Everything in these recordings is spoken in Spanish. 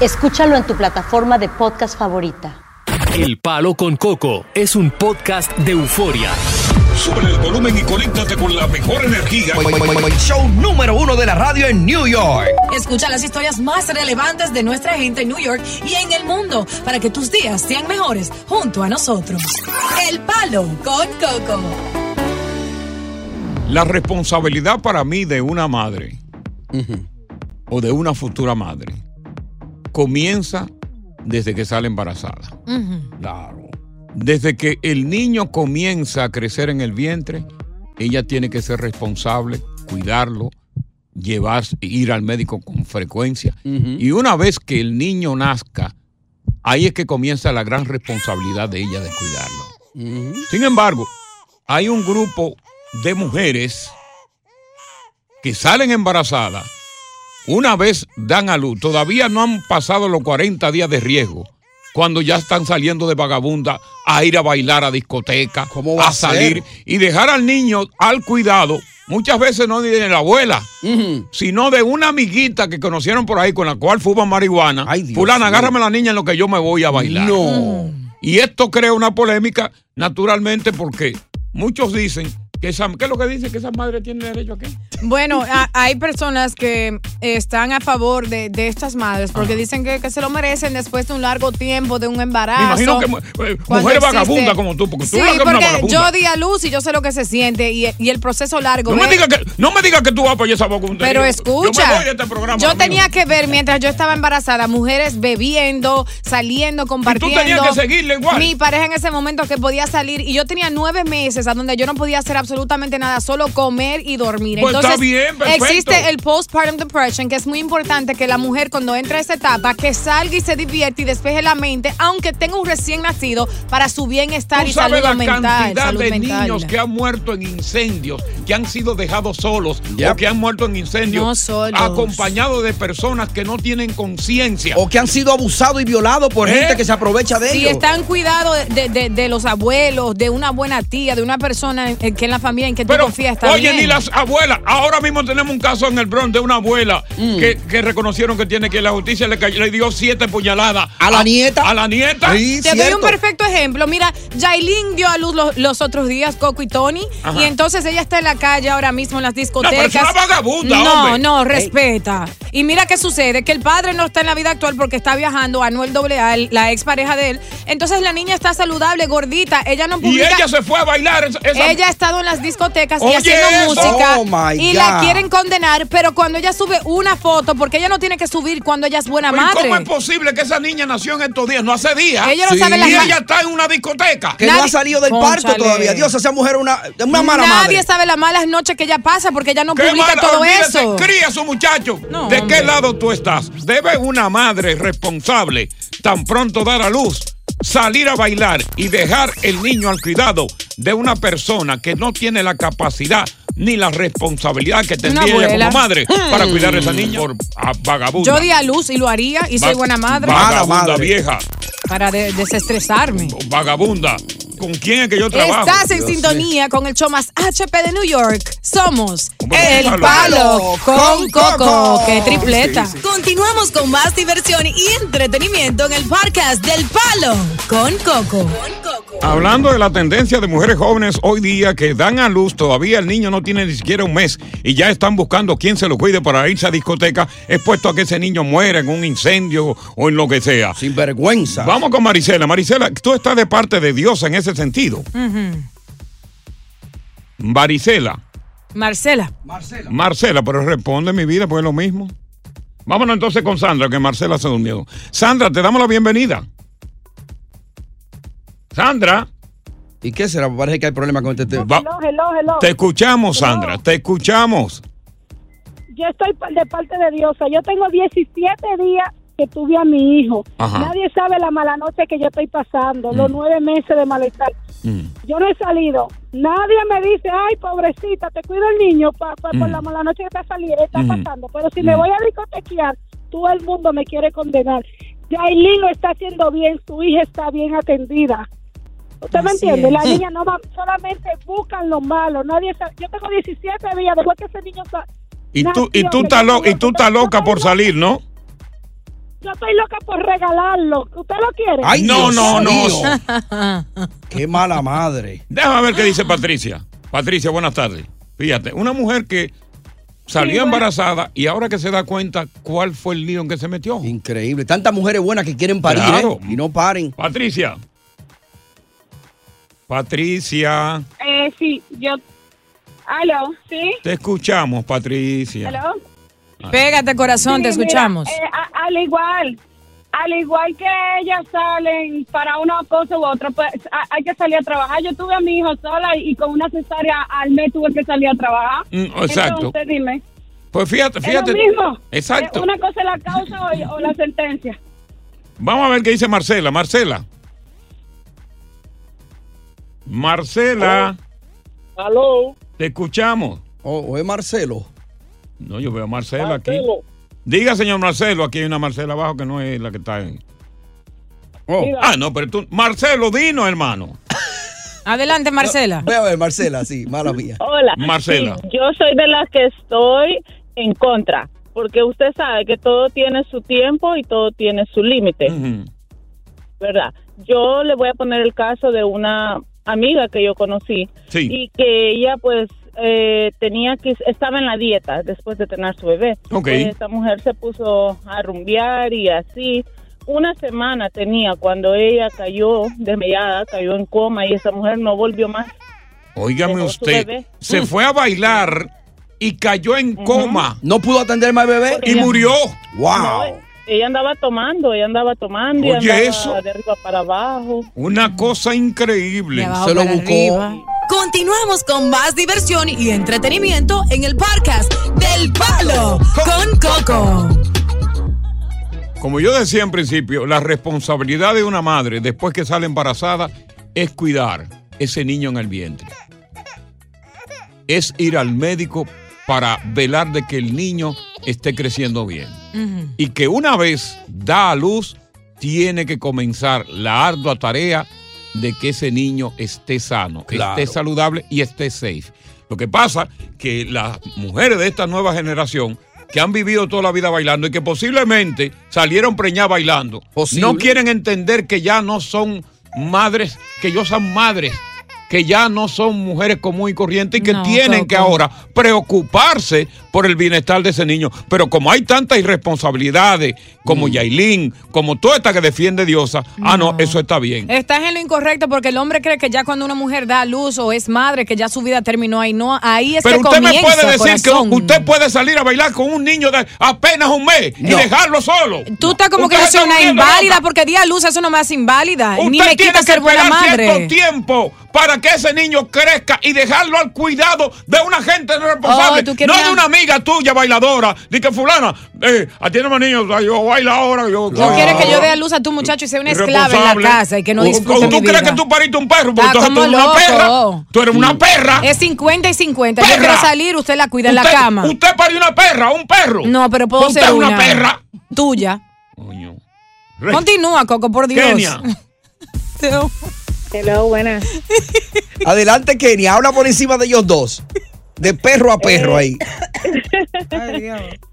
Escúchalo en tu plataforma de podcast favorita. El Palo con Coco es un podcast de euforia. Sube el volumen y conéctate con la mejor energía. Show número uno de la radio en New York. Escucha las historias más relevantes de nuestra gente en New York y en el mundo para que tus días sean mejores junto a nosotros. El Palo con Coco. La responsabilidad para mí de una madre o de una futura madre comienza desde que sale embarazada. Claro. Desde que el niño comienza a crecer en el vientre, ella tiene que ser responsable, cuidarlo, llevar, ir al médico con frecuencia. Y una vez que el niño nazca, ahí es que comienza la gran responsabilidad de ella de cuidarlo. Sin embargo, hay un grupo de mujeres que salen embarazadas, una vez dan a luz, todavía no han pasado los 40 días de riesgo, cuando ya están saliendo de vagabunda a ir a bailar a discoteca, va a, a salir y dejar al niño al cuidado. Muchas veces no de la abuela, sino de una amiguita que conocieron por ahí con la cual fuman marihuana. Fulana, mío. agárrame a la niña en lo que yo me voy a bailar. No. Y esto crea una polémica, naturalmente, porque muchos dicen esa, ¿qué es lo que dice? Que esa madre tiene derecho a qué. Bueno, a- hay personas que están a favor de, de estas madres porque dicen que, que se lo merecen después de un largo tiempo de un Me embarazo. imagino que eh, mujeres vagabundas como tú, porque tú Sí, eres una porque vagabunda. yo di a luz y yo sé lo que se siente y, y el proceso largo. no, me ¿ves? digas que, no me digas que tú vas para esa vagabunda. Pero Yo me escucha, voy de este programa, yo tenía que ver mientras yo estaba embarazada, mujeres bebiendo, saliendo, compartiendo. tenías que seguirle igual. Mi pareja en ese momento que podía salir y yo tenía nueve meses a donde yo no podía hacer absolutamente nada, solo comer y dormir. Pues está Entonces bien, perfecto. existe el postpartum depression, que es muy importante que la mujer cuando entra a esa etapa que salga y se divierte y despeje la mente, aunque tenga un recién nacido para su bienestar Tú y salud la mental. cantidad salud de mental. niños que han muerto en incendios, que han sido dejados solos o que han muerto en incendios No solos. acompañados de personas que no tienen conciencia. O que han sido abusados y violados por ¿Eh? gente que se aprovecha de Si ellos. están cuidado de, de- de los abuelos, de una buena tía, de una persona que en la familia en que tú Pero, confías está oye, bien. ni las abuelas. Ahora mismo tenemos un caso en el Bronx de una abuela Mm. que, que reconocieron que tiene que la justicia le, dio siete puñaladas. ¿A la nieta? A la nieta. Te doy un perfecto ejemplo. Mira, Yailin dio a luz los, los otros días, Coco y Tony, Ajá. y entonces ella está en la calle ahora mismo en las discotecas. pero es una vagabunda, No, hombre. no, respeta. Y mira qué sucede, que el padre no está en la vida actual porque está viajando, Anuel AA, la expareja de él. Entonces la niña está saludable, gordita, ella no Y publica... ella se fue a bailar. esa- Ella ha estado en las discotecas Oye, y haciendo eso. música Oh, my y la quieren condenar, pero cuando ella sube una foto, porque ella no tiene que subir cuando ella es buena Pero ¿y madre. ¿Cómo es posible que esa niña nació en estos días? No hace días. Ella no sabe las Y ella está en una discoteca. Que no ha salido del parto todavía. Dios, esa mujer es una, una mala Nadie madre. sabe las malas noches que ella pasa porque ella no publica mala, todo olvídese, eso. Cría a su muchacho. No. Deje ¿De qué lado tú estás? ¿Debe una madre responsable tan pronto dar a luz salir a bailar y dejar el niño al cuidado de una persona que no tiene la capacidad ni la responsabilidad que tendría ella como madre para Hmm. cuidar a esa niña por ah, vagabunda? Yo di a luz y lo haría y soy Va- buena madre. Vagabunda vieja, Para de- desestresarme. vagabunda. ¿Con quién es que yo trabajo? Estás en sintonía con el show más HP de New York. Somos El palo. Palo con Coco. ¡Qué tripleta! Continuamos con más diversión y entretenimiento en el podcast del Palo con Coco. Hablando de la tendencia de mujeres jóvenes hoy día que dan a luz, todavía el niño no tiene ni siquiera un mes y ya están buscando quién se lo cuide para irse a discoteca, expuesto a que ese niño muera en un incendio o en lo que sea. Sin vergüenza. Vamos con Marisela. Marisela, tú estás de parte de Dios en ese sentido. Ujú. Marisela. Marcela. Marcela, pero responde mi vida, pues es lo mismo. Vámonos entonces con Sandra, que Marcela se durmió. Sandra, te damos la bienvenida. Sandra. ¿Y qué será? Parece que hay problema con este tema. Va- Hello, hello, hello. te escuchamos, Sandra, te escuchamos. Yo estoy de parte de Diosa. Yo tengo 17 días que tuve a mi hijo. Ajá. Nadie sabe la mala noche que yo estoy pasando, los Mm. nueve meses de malestar. Yo no he salido. Nadie me dice, ay, pobrecita, te cuido el niño pa- pa- por Mm. la mala noche que está, saliendo, está Mm. pasando. Pero si me voy a discotequear, todo el mundo me quiere condenar. Yailin lo está haciendo bien, su hija está bien atendida. ¿Usted me entiende? La niña no va, solamente buscan lo malo. Nadie sabe. Yo tengo 17 días después que ese niño sa- Y tú, y tú estás lo- y tú estás loca por salir, ¿no? Yo estoy loca por regalarlo. ¿Usted lo quiere? Ay, No, Dios no, no. Qué mala madre. Déjame ver qué dice Patricia. Patricia, buenas tardes. Fíjate, una mujer que salió Sí, bueno. embarazada y ahora que se da cuenta cuál fue el lío en que se metió. Increíble. Tantas mujeres buenas que quieren parir Claro. ¿eh? y no paren. Patricia. Patricia. Eh, sí, yo. ¿Aló? ¿Sí? Te escuchamos, Patricia. ¿Aló? Pégate, corazón, Sí, te mira, escuchamos. eh, a- al igual, al igual que ellas salen para una cosa u otra, pues a- hay que salir a trabajar. Yo tuve a mi hijo sola y, y con una cesárea al mes tuve que salir a trabajar. Mm, exacto. Entonces, dime. Pues fíjate, ¿Es fíjate. lo mismo? Exacto. Eh, ¿Una cosa es la causa o, o la sentencia? Vamos a ver qué dice Marcela. Marcela. Marcela. Aló. Te escuchamos. O, o es Marcelo. No, yo veo a Marcela aquí. Diga, señor Marcelo, aquí hay una Marcela abajo que no es la que está en. Oh. Ah, no, pero tú. Marcelo, dinos, hermano. Adelante, Marcela. Voy a ver, Marcela, sí, mala mía. Hola. Marcela. Sí, yo soy de las que estoy en contra, porque usted sabe que todo tiene su tiempo y todo tiene su límite, ¿verdad? Yo le voy a poner el caso de una amiga que yo conocí Sí. y que ella pues eh, tenía que estaba en la dieta después de tener su bebé. Ok. Pues, esta mujer se puso a rumbear y así. Una semana tenía cuando ella cayó desmayada, cayó en coma y esa mujer no volvió más. Óigame usted. Se fue a bailar y cayó en coma. ¿No pudo atender más bebé? Y murió. ¡Wow! No, ella andaba tomando, ella andaba tomando y Oye, andaba eso. de arriba para abajo. Una cosa increíble. Se lo buscó. Continuamos con más diversión y entretenimiento en el podcast del Palo con Coco. Como yo decía en principio, la responsabilidad de una madre después que sale embarazada es cuidar ese niño en el vientre. Es ir al médico para velar de que el niño esté creciendo bien. Y que una vez da a luz, tiene que comenzar la ardua tarea de que ese niño esté sano, Claro. esté saludable y esté safe. Lo que pasa que las mujeres de esta nueva generación que han vivido toda la vida bailando y que posiblemente salieron preñadas bailando, Posible. no quieren entender que ya no son madres, que ellos son madres, que ya no son mujeres comunes y corrientes y que No, tienen Coco. que ahora preocuparse por el bienestar de ese niño. Pero como hay tantas irresponsabilidades, como Mm. Yailin, como toda esta que defiende Diosa, ah, no, eso está bien. Estás en lo incorrecto porque el hombre cree que ya cuando una mujer da a luz o es madre, que ya su vida terminó ahí. No, ahí es Pero que usted me comienza, puede decir corazón. que usted puede salir a bailar con un niño de apenas un mes y No. dejarlo solo. Tú estás como que Usted yo soy una inválida loca. porque di a luz eso no me hace inválida. Usted Ni me quita que ser buena madre. tiempo para que ese niño crezca y dejarlo al cuidado de una gente no responsable. Oh, ¿tú no de una- amiga tuya bailadora. Di que fulana, eh, atiéndeme a niños, yo bailo ahora. Yo, Tú quieres que yo dé a luz a tu muchacho y sea una esclava en la casa y que no ¿O- disfrute o mi ¿Tú crees que tú pariste un perro? Porque entonces tú eres una perra. Tú eres una perra. Es 50 y 50. Yo Perra. quiero salir, usted la cuida en la cama. Usted parió una perra, un perro. No, pero puedo Usted ser una una. perra. Tuya. Continúa, Coco, por Dios. Kenia. Hello, buenas. Adelante, Kenia. Habla por encima de ellos dos. De perro a perro ahí.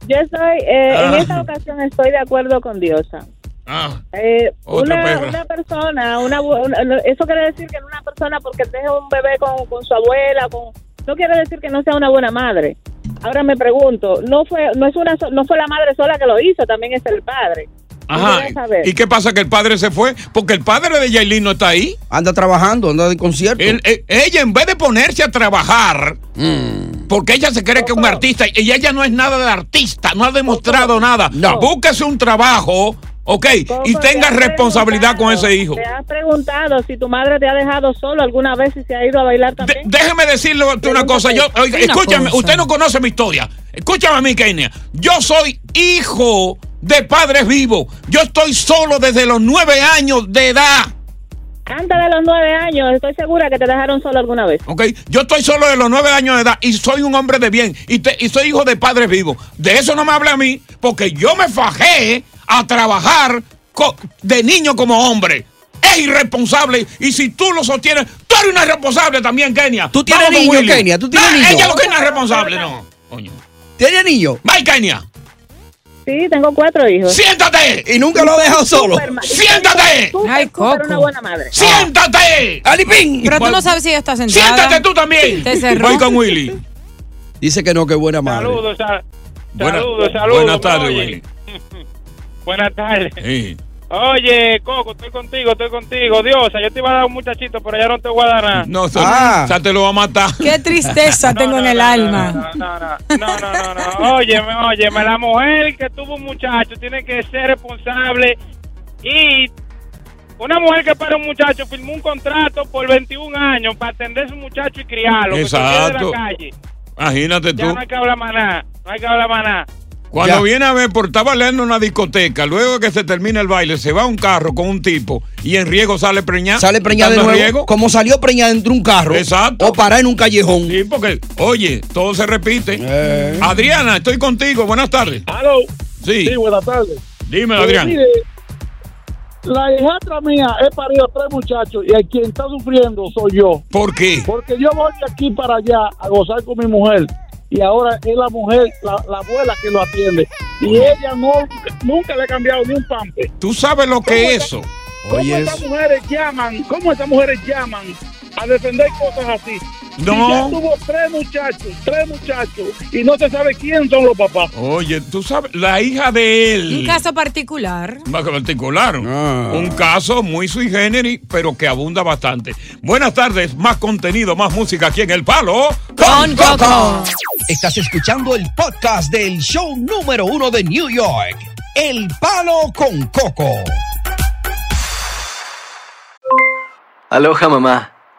Yo estoy, eh, en Ah. esta ocasión estoy de acuerdo con Diosa. Ah, Eh, una, una persona, una, una- no, eso quiere decir que una persona porque deja un bebé con, con su abuela, con, no quiere decir que no sea una buena madre. Ahora me pregunto, no fue, no es una, no fue la madre sola que lo hizo, también es el padre. Ajá. ¿Y qué pasa? Que el padre se fue porque el padre de Yailin no está ahí. Anda trabajando, anda de concierto. Eh, ella, en vez de ponerse a trabajar, Mm. porque ella se cree que es un artista y ella no es nada de artista, no ha demostrado nada. Búsquese un trabajo, ¿ok? y tenga te responsabilidad con ese hijo. Te has preguntado si tu madre te ha dejado solo alguna vez y se ha ido a bailar también. Déjeme decirle una cosa. Yo, oiga, Una escúchame, cosa. usted no conoce mi historia. Escúchame a mí, Kenia. Yo soy hijo de padres vivos. Yo estoy solo desde los nueve años de edad. Antes de los nueve años, estoy segura que te dejaron solo alguna vez. ¿ok? Yo estoy solo de los nueve años de edad y soy un hombre de bien y, te- y soy hijo de padres vivos. De eso no me habla a mí porque yo me fajé a trabajar de niño como hombre. Es irresponsable y si tú lo sostienes, tú eres una irresponsable también, Kenia. ¿Tú tienes Vamos niño. Kenia? ¿Tú tienes niño? Ella lo que es responsable, no. ¿Tiene niño? Bye, Kenia. Sí, tengo cuatro hijos. ¡Siéntate! Y nunca lo ha dejado solo. ¡Siéntate! Súper, Ay, Coco. una buena madre. ¡Siéntate! ¡Alipín! Pero tú no sabes si ella está sentada. ¡Siéntate tú también! Te cerró. Voy con Willy. Dice que no, que buena madre. Saludos, Buena- saludos, saludos. buenas ¿me tardes? Willy. Buenas tardes. Sí. Oye, Coco, estoy contigo, estoy contigo. Diosa, yo te iba a dar un muchachito, pero ya no te voy a dar nada. No, o sea, Ah. o sea, te lo va a matar. Qué tristeza tengo en el alma. No, no, no, no, no, no. Óyeme, óyeme, la mujer que tuvo un muchacho tiene que ser responsable y una mujer que para un muchacho firmó un contrato por 21 años para atender a su muchacho y criarlo. que se quede Exacto. de la calle. Imagínate Ya tú. no hay que hablar nada, no hay que hablar más nada. Cuando Ya. viene a ver, por estar bailando en una discoteca, luego que se termina el baile, se va a un carro con un tipo y en riego sale preñada. Sale preñada de nuevo. riego. Como salió preñada dentro de un carro. Exacto. O para en un callejón. Sí, porque, oye, todo se repite. Eh. Adriana, estoy contigo. Buenas tardes. Aló. Sí. Sí, buenas tardes. Dime, Adrián. mire, la hijastra mía he parido tres muchachos y el quien está sufriendo soy yo. ¿Por qué? Porque yo voy de aquí para allá a gozar con mi mujer y ahora es la mujer, la, la abuela que lo atiende. Y ella no, nunca le ha cambiado ni un pampe. ¿Tú sabes lo que es eso? ¿Cómo Oye, estas eso. mujeres llaman? ¿Cómo estas mujeres llaman a defender cosas así? No. Y ya tuvo tres muchachos, tres muchachos y no se sabe quién son los papás. Oye, tú sabes, la hija de él. Un caso particular. Más que particular. Ah. Un caso muy sui generis, pero que abunda bastante. Buenas tardes, más contenido, más música aquí en El Palo. Con Coco. Estás escuchando el podcast del show número uno de New York. El Palo con Coco. Aloha mamá,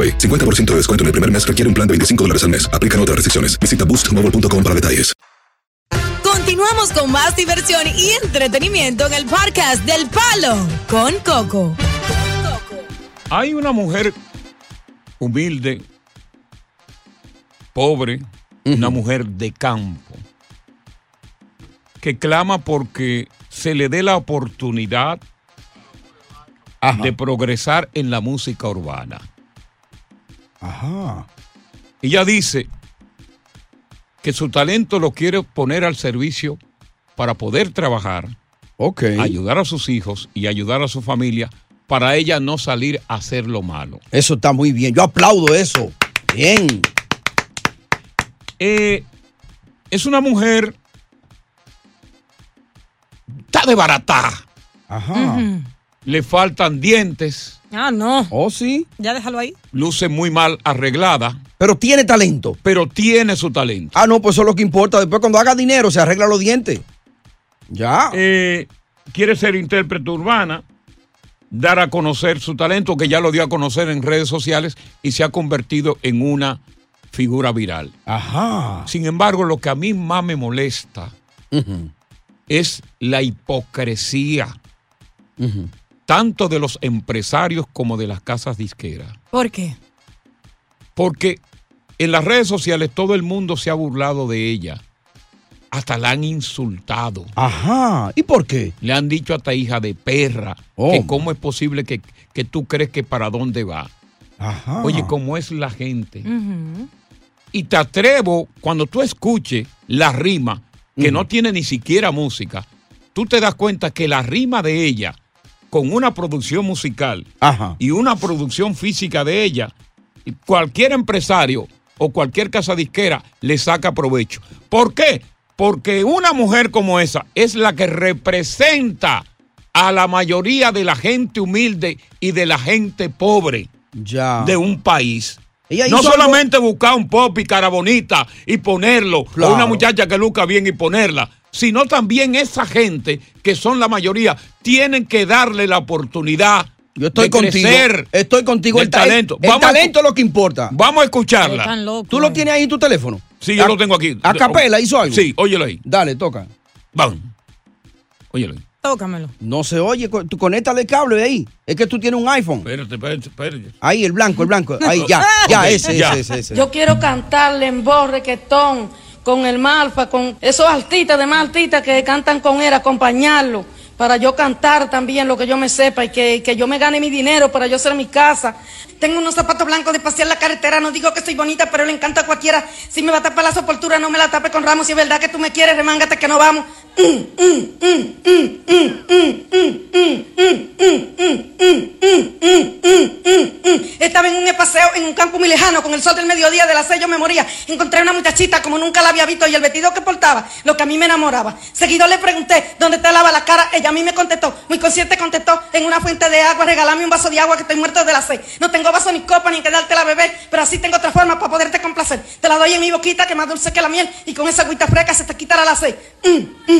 AroPay. 50% de descuento en el primer mes requiere un plan de 25 dólares al mes. Aplican otras restricciones. Visita boostmobile.com para detalles. Continuamos con más diversión y entretenimiento en el podcast del Palo con Coco. Hay una mujer humilde, pobre, una mujer de campo, que clama porque se le dé la oportunidad de progresar en la música urbana. Ajá. Ella dice que su talento lo quiere poner al servicio para poder trabajar, ayudar a sus hijos y ayudar a su familia para ella no salir a hacer lo malo. Eso está muy bien. Yo aplaudo eso. Bien. Eh, es una mujer. Está de barata. Ajá. Le faltan dientes. Ah, no. Oh, sí. Ya déjalo ahí. Luce muy mal arreglada. Pero tiene talento. Pero tiene su talento. Ah, no, pues eso es lo que importa. Después, cuando haga dinero, se arregla los dientes. Ya. Eh, quiere ser intérprete urbana, dar a conocer su talento, que ya lo dio a conocer en redes sociales y se ha convertido en una figura viral. Ajá. Sin embargo, lo que a mí más me molesta es la hipocresía, tanto de los empresarios como de las casas disqueras. ¿Por qué? Porque en las redes sociales todo el mundo se ha burlado de ella. Hasta la han insultado. Ajá. ¿Y por qué? Le han dicho hasta hija de perra. Oh. Que cómo es posible que, que tú crees que para dónde va. Ajá. Oye, cómo es la gente. Y te atrevo, cuando tú escuches la rima, que no tiene ni siquiera música, tú te das cuenta que la rima de ella, con una producción musical y una producción física de ella, cualquier empresario o cualquier casa disquera le saca provecho. ¿Por qué? Porque una mujer como esa es la que representa a la mayoría de la gente humilde y de la gente pobre ya. de un país. Ella no solamente buscar un pop y cara bonita y ponerlo, Claro. o una muchacha que luzca bien y ponerla, sino también esa gente, que son la mayoría, tienen que darle la oportunidad Yo estoy de contigo. crecer Estoy contigo. el, ta- talento. El, talento es lo que importa. Vamos a escucharla. Están locos. ¿Tú lo tienes ahí en tu teléfono? Sí, yo A- lo tengo aquí. ¿A capela hizo algo? Sí, óyelo ahí. Dale, toca. Vamos. Óyelo ahí. Tócamelo. No se oye. Tú conéctale el cable ahí. Es que tú tienes un iPhone. Espérate, espérate, espérate. Ahí, el blanco, el blanco. Ahí, ya. Ya, ese, ya. ese, ese, ese. Yo quiero cantarle en voz reggaetón con el malfa, con esos artistas de más artistas que cantan con él, acompañarlo, para yo cantar también lo que yo me sepa y que, que yo me gane mi dinero para yo hacer mi casa. Tengo unos zapatos blancos de pasear la carretera, no digo que soy bonita, pero le encanta a cualquiera. Si me va a tapar la sepultura, no me la tape con ramos. Si es verdad que tú me quieres, remángate que no vamos. Estaba en un paseo en un campo muy lejano, con el sol del mediodía de las seis yo me moría. Encontré una muchachita como nunca la había visto y el vestido que portaba, lo que a mí me enamoraba. Seguido le pregunté, ¿dónde te lava la cara? Ella a mí me contestó, muy consciente contestó, en una fuente de agua, regálame un vaso de agua que estoy muerto de la sed. No tengo vaso ni copa ni que darte la beber, pero así tengo otra forma para poderte complacer. Te la doy en mi boquita que más dulce que la miel y con esa agüita fresca se te quitará la sed. El 30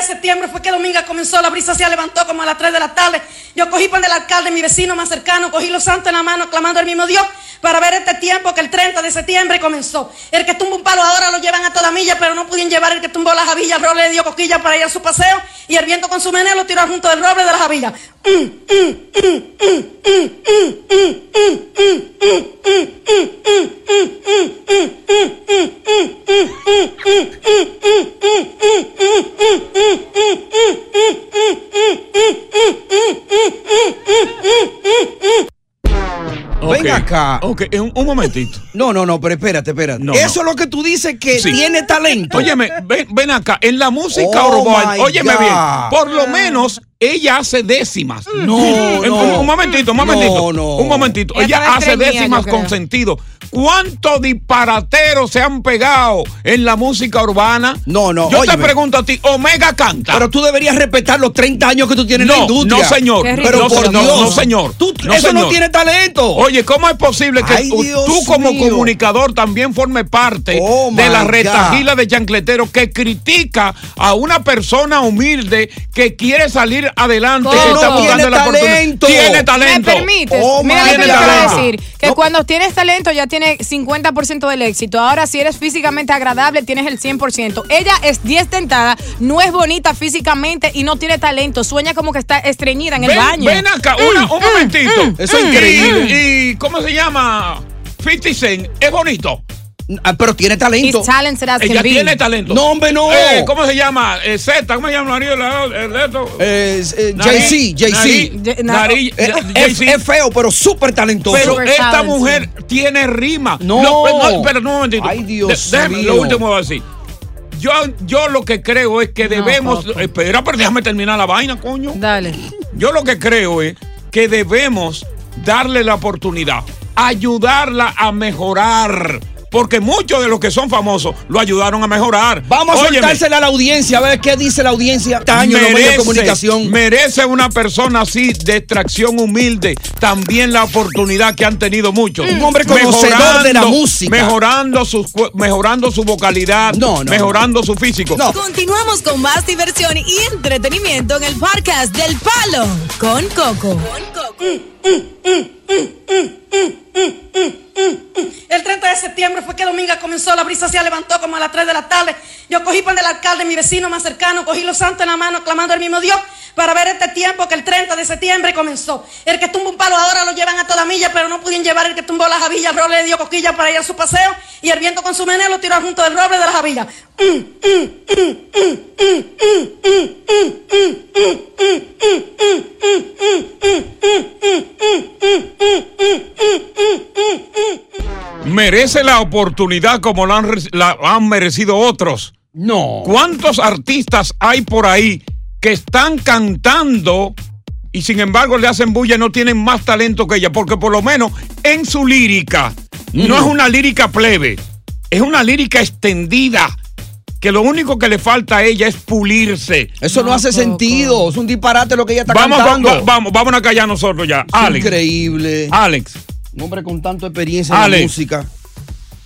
de septiembre fue que Dominga comenzó, la brisa se levantó como a las 3 de la tarde. Yo cogí pan del alcalde, mi vecino más cercano, cogí los santos en la mano, clamando al mismo Dios, para ver este tiempo que el 30 de septiembre comenzó. El que tumba un palo ahora lo llevan a toda milla, pero no pudieron llevar el que tumbó la javilla. El roble le dio coquilla para ir a su paseo, y el viento con su meneo lo tiró junto del roble de la javilla. Venga acá. Ok, un, un momentito. No, no, no, pero espérate, espérate. No, Eso no. es lo que tú dices que Sí. tiene talento. Óyeme, ven, ven acá, en la música Oh, urbana, óyeme God. bien, por lo menos ella hace décimas. No, un, no. un momentito, un momentito. No, no. Un momentito. Ella hace décimas con sentido. ¿Cuántos disparateros se han pegado en la música urbana? No, no, Yo te pregunto a ti, Omega canta. Pero tú deberías respetar los 30 años que tú tienes en la no, industria. no, señor. Pero no, por no, Dios. no, señor. Tú- No, eso no tiene talento. Oye, ¿cómo es posible que Ay, tú- como mío. comunicador también forme parte Oh, de la retajila de chancletero que critica a una persona humilde que quiere salir adelante y ¿Cómo? está Tiene buscando la oportunidad? talento. Tiene talento. ¿Me permites? Oh, Mira lo que voy a decir. Que No. cuando tienes talento ya tienes 50% del éxito. Ahora, si eres físicamente agradable, tienes el 100%. Ella es 10 dentada, no es bonita físicamente y no tiene talento. Sueña como que está estreñida en el baño. ven acá, una- un momentito. Eso es Y- increíble. Y, ¿cómo se llama? 50 Cent, es bonito. Ah, pero tiene talento. Ella tiene talento. No, hombre, no. Eh, ¿Cómo se llama? Eh, Z, ¿cómo se llama? el marido? Eh, eh, Na- nariz- Eh, Es, feo, pero súper talentoso. Pero Super esta mujer tiene rima. No. no espera un momentito. Ay, Dios De- déjame, mío. Lo último voy a decir. Yo, yo lo que creo es que debemos. Espera, pero déjame terminar la vaina, coño. Dale. Yo lo que creo es que debemos darle la oportunidad, ayudarla a mejorar. Porque muchos de los que son famosos lo ayudaron a mejorar. Vamos a soltársela a la audiencia, a ver qué dice la audiencia. Taño en los medios de comunicación. merece una persona así de extracción humilde también la oportunidad que han tenido muchos. Un hombre conocedor de la música. Mejorando, sus mejorando su vocalidad, No, no, mejorando su físico. No. Continuamos con más diversión y entretenimiento en el podcast del Palo con Coco. El 30 de septiembre fue que Dominga comenzó, la brisa se levantó como a las 3 de la tarde. Yo cogí pan del alcalde, mi vecino más cercano, cogí los santos en la mano, clamando al mismo Dios para ver este tiempo que el 30 de septiembre comenzó. El que tumba un palo ahora lo llevan a toda milla, pero no pudieron llevar el que tumbó la javilla. El roble le dio coquilla para ir a su paseo y el viento con su meneo lo tiró junto del roble de la javilla. Merece la oportunidad como la han, la han merecido otros. No. ¿Cuántos artistas hay por ahí que están cantando y sin embargo le hacen bulla y no tienen más talento que ella? Porque por lo menos en su lírica no es una lírica plebe, es una lírica extendida. Que lo único que le falta a ella es pulirse. Eso no, hace sentido. Es un disparate lo que ella está Vamos, cantando. vamos, vamos, vamos a callar nosotros ya. Alex. Increíble. Alex, Un hombre con tanta experiencia en Alex. la música.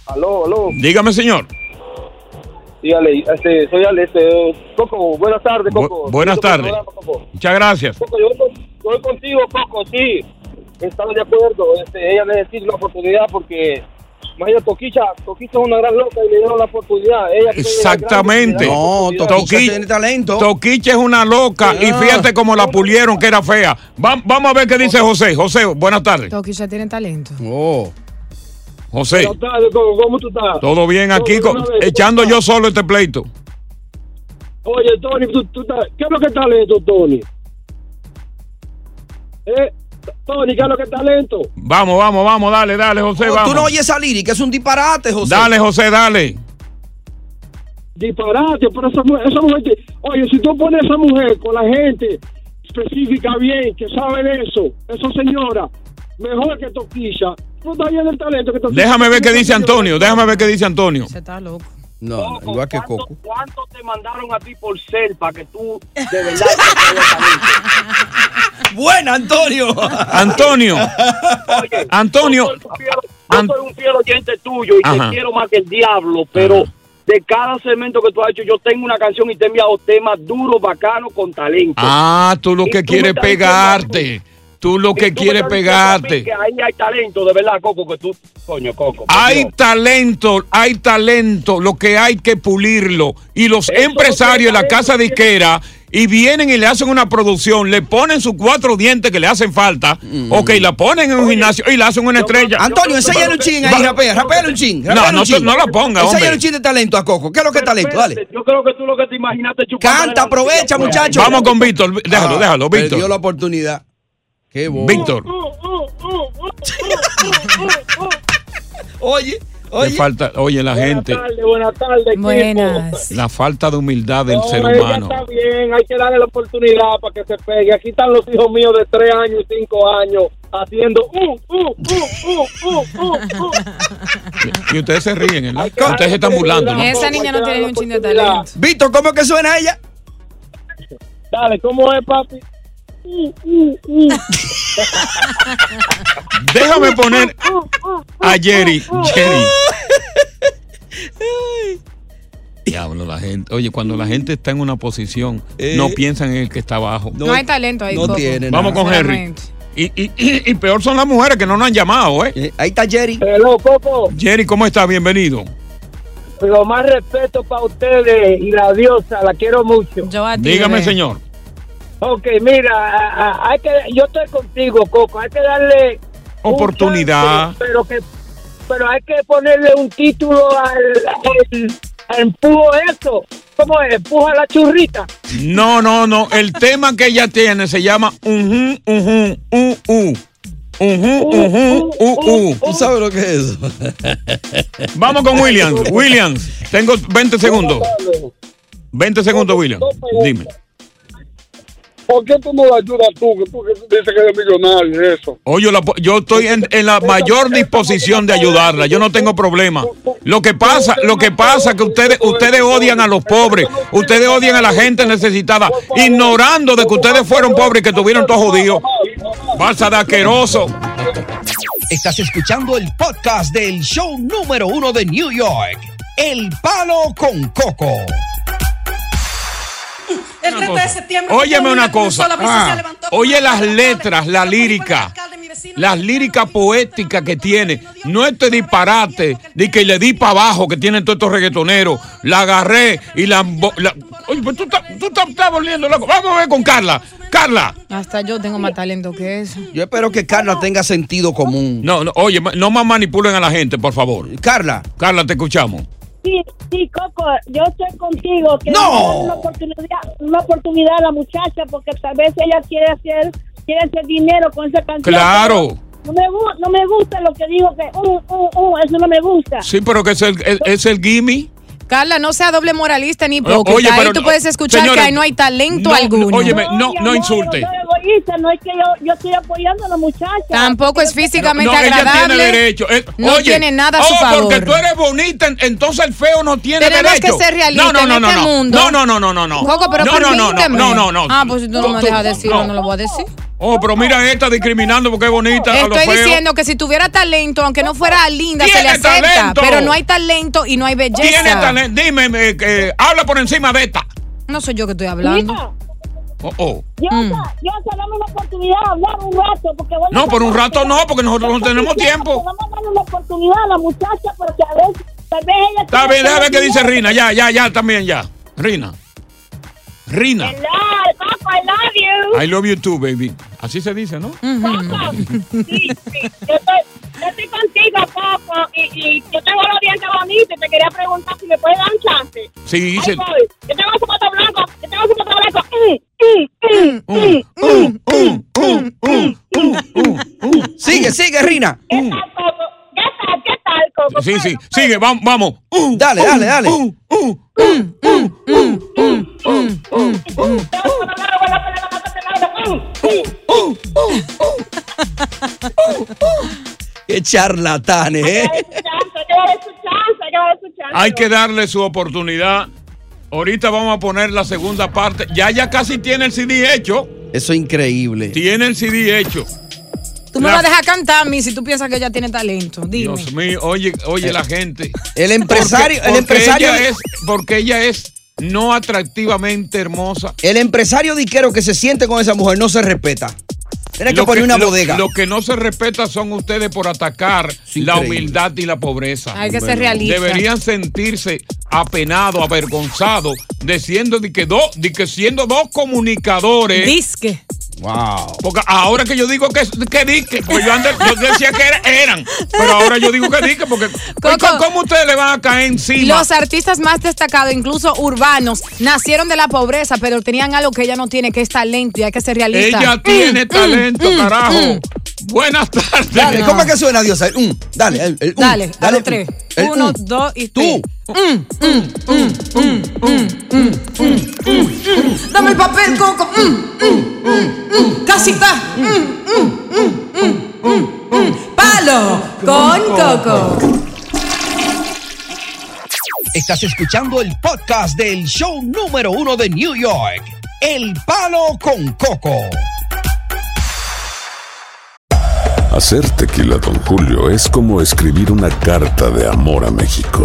Aló, aló. dígame, señor. Sí, Ale, este, soy Ale, este, Coco, buenas tardes, Coco. Bu- buenas tardes. Muchas gracias. Coco, yo, voy con- yo voy contigo, Coco, sí. Estamos de acuerdo. Este, ella necesita una oportunidad porque, imagínate, Toquicha, Toquicha es una gran loca y le dieron la oportunidad. Ella Exactamente. No. Toquicha Toqui- tiene talento. Toquicha es una loca y Ah. fíjate cómo la pulieron, que era fea. Va- vamos a ver qué dice José. José, buenas tardes. Toki ya tiene talento. Oh. José, Buenas tardes, Coco, ¿cómo tú estás? todo bien aquí, Todo bien, vez, echando ¿cómo yo solo este pleito. Oye, Tony, tú, tú estás- ¿qué es lo que es talento, Tony? ¿Eh? Tony, ¿qué es lo que es talento? Vamos, vamos, vamos, dale, dale, José, Oh, vamos. tú no oyes esa lírica, es un disparate, José. Dale, José, dale. Disparate, pero esa mujer, esa mujer te- oye, si tú pones a esa mujer con la gente específica bien, que sabe de eso, esa señora, mejor que Toquilla, tú estás bien el talento que Toquilla. Déjame ver qué dice Antonio, déjame ver qué dice Antonio. Se está loco. No, igual que Coco. ¿Cuánto te mandaron a ti por ser para que tú de verdad talento? Buena, Antonio. Antonio, Oye, Antonio. Yo soy un fiel, yo An- soy un fiel oyente tuyo y Ajá. te quiero más que el diablo, pero de cada segmento que tú has hecho, yo tengo una canción y te he enviado temas duros, bacanos, con talento. Ah, tú lo que quieres diciendo pegarte. Tú lo que tú quieres pegarte. Que ahí hay talento, de verdad, Coco, que tú, coño, Coco. Hay Dios. talento, hay talento, lo que hay que pulirlo. Y los Eso empresarios de la casa talento, disquera y vienen y le hacen una producción, le ponen sus cuatro dientes que le hacen falta, ok, la ponen en un gimnasio y le hacen una estrella. Antonio, enséñale un chin ahí, rapea, rapea un chin. No, no, chin. no lo ponga, Enséñale hombre. un chin de talento a Coco. ¿Qué es lo que es talento? Dale. Yo creo que tú lo que te imaginaste chupando Canta, la- aprovecha, muchacho. Vamos con Víctor, déjalo, Ah, déjalo, Víctor. la oportunidad. Qué bobo. Víctor. Oye, Le oye. falta, oye, la gente, Buenas tardes, buenas tardes. Buenas. la falta de humildad del No, ser humano. está bien, hay que darle la oportunidad para que se pegue. Aquí están los hijos míos de 3 años y 5 años haciendo uh, uh, uh, uh, uh, uh, uh. Y ustedes se ríen, ¿verdad? Ustedes se están burlando. ¿no? Esa niña no tiene ni un chin de talento. Víctor, ¿cómo es que suena ella? Dale, ¿cómo es, papi? Déjame poner a Jerry. Jerry. Diablo, la gente. Oye, cuando la gente está en una posición, Eh. no piensan en el que está abajo. No, hay talento ahí. no Coco. tiene Vamos con. Sinceramente. Y, y, y- y peor son las mujeres que no nos han llamado, ¿eh? Eh, ahí está Jerry. Hello, Coco. Jerry, ¿cómo está? Bienvenido. Lo más respeto para ustedes y la diosa, la quiero mucho. Yo a ti, Dígame, bebé. señor. Ok, mira, hay que, yo estoy contigo, Coco. Hay que darle un Oportunidad. chance, pero que, pero hay que ponerle un título al, al, al empujo eso. ¿Cómo es? Empuja a la churrita. No, no, no. El tema que ella tiene se llama Ujú, ujú, uh, uh. Ujú, ujú, uh, uh. ¿Tú sabes lo que es eso? Vamos con Williams. Williams, tengo 20 segundos. 20 segundos, Williams. Dime. ¿Por qué tú no la ayudas tú? Que tú que dices que eres millonario y eso. Oye, la- yo estoy en, en la mayor disposición de ayudarla. Yo no tengo problema. Lo que pasa, lo que pasa es que ustedes, ustedes odian a los pobres, ustedes odian a la gente necesitada, ignorando de que ustedes fueron pobres y que tuvieron todo jodido. Balsa de asqueroso. Estás escuchando el podcast del show número uno de New York, El Palo con Coco. El 30 de septiembre. Óyeme una cosa. Ah, levantó oye las letras, la lírica, las líricas poéticas que tiene. No este disparate de que le di para abajo que tienen todos estos reggaetoneros. La agarré y la. oye, pues tú estás volviendo loco. Vamos a ver con Carla. Carla. Hasta yo tengo más talento que eso. Yo espero que Carla tenga sentido común. No, no, oye, no más manipulen a la gente, por favor. Carla. Carla, te escuchamos. Sí, sí, Coco, yo estoy contigo. Que ¡No! Una oportunidad, una oportunidad a la muchacha porque tal vez ella quiere hacer, quiere hacer dinero con esa canción. Claro. No me, no me gusta lo que dijo que, uh, uh, uh, eso no me gusta. Sí, pero que es el, es, es el gimme. Carla, no sea doble moralista ni hipócrita. oye, ahí pero tú puedes escuchar que ahí no hay talento no, alguno. óyeme, no, no insulte. Egoísta, no es que yo, yo estoy apoyando a la muchacha. Tampoco es físicamente No, ella tiene agradable. derecho. Eh, no oye, tiene nada a su oh, favor. porque tú eres bonita, en- entonces el feo no tiene Tenemos derecho. que ser realistas no, no, no, en no, este no. mundo. No, no, no, no, no, no. Coco, pero no, no, no, no, no, no, no. Ah, pues si tú no me dejas decirlo, no. no. lo voy a decir. Oh, pero mira esta discriminando porque es bonita a los Estoy feos. diciendo que si tuviera talento, aunque no fuera linda, se le Tiene acepta. talento. Pero no hay talento y no hay belleza. Tiene talento. Dime, eh, que habla por encima de esta. No soy yo que estoy hablando. Mira, Oh, oh. yo, yo dame una oportunidad de hablar un rato. Porque voy a No, por un rato no, porque nosotros no tenemos tiempo. Vamos a darle una oportunidad a la muchacha porque a ver, tal vez ella... Está bien, déjame ver qué dice Rina. Ya, ya, ya, también, ya. Rina. Rina. Hello, Coco, I love you. I love you too, baby. Así se dice, ¿no? Coco, sí, sí, yo estoy, yo estoy contigo, Coco, y, y yo tengo los dientes bonitos y te quería preguntar si me puedes dar un chance. Sí, dice. Yo tengo su zapato blanco, yo tengo su zapato blanco. Mm, mm, mm, mm. Sigue, sigue, Rina. ¿Qué tal, Coco? ¿Qué tal, qué tal, Coco? Sí, sí. Sigue, vamos, vamos. Uh, Dale, uh, dale, dale. Qué charlatanes, ¿eh? Hay que darle su chance, hay que darle su chance. Hay que darle su oportunidad. Ahorita vamos a poner la segunda parte. Ya, ya casi tiene el CD hecho. Eso es increíble. Tiene el CD hecho. Tú me La- vas a dejar cantar a mí si tú piensas que ella tiene talento. Dime. Dios mío, oye, oye la gente. El empresario, Porque- el porque empresario, ella es, porque ella es no atractivamente hermosa. el empresario diquero que se siente con esa mujer no se respeta. Tiene que Lo poner una lo- bodega. Lo que no se respeta son ustedes por atacar la increíble. humildad y la pobreza. Hay que ser realista. Deberían sentirse apenados, avergonzados, diciendo de que, dos, de que siendo dos comunicadores. Disque. Wow. Porque ahora que yo digo que, que disque, porque yo, antes, yo decía que era- eran, pero ahora yo digo que disque, porque Coco. ¿cómo- ¿cómo ustedes le van a caer encima? Los artistas más destacados, incluso urbanos, nacieron de la pobreza, pero tenían algo que ella no tiene, que es talento, y hay que ser realista. Ella tiene Mm, talento, mm, carajo. mm. Buenas tardes. Dale, ¿cómo es que suena, Dios? Dale, el, el, un, Dale, a los un, tres. el, Uno, un. dos y Tú. tres. Dame el papel, coco. Casita. Palo con coco. Estás escuchando el podcast del show número uno de New York. El Palo con Coco. Hacer tequila, don Julio, es como escribir una carta de amor a México.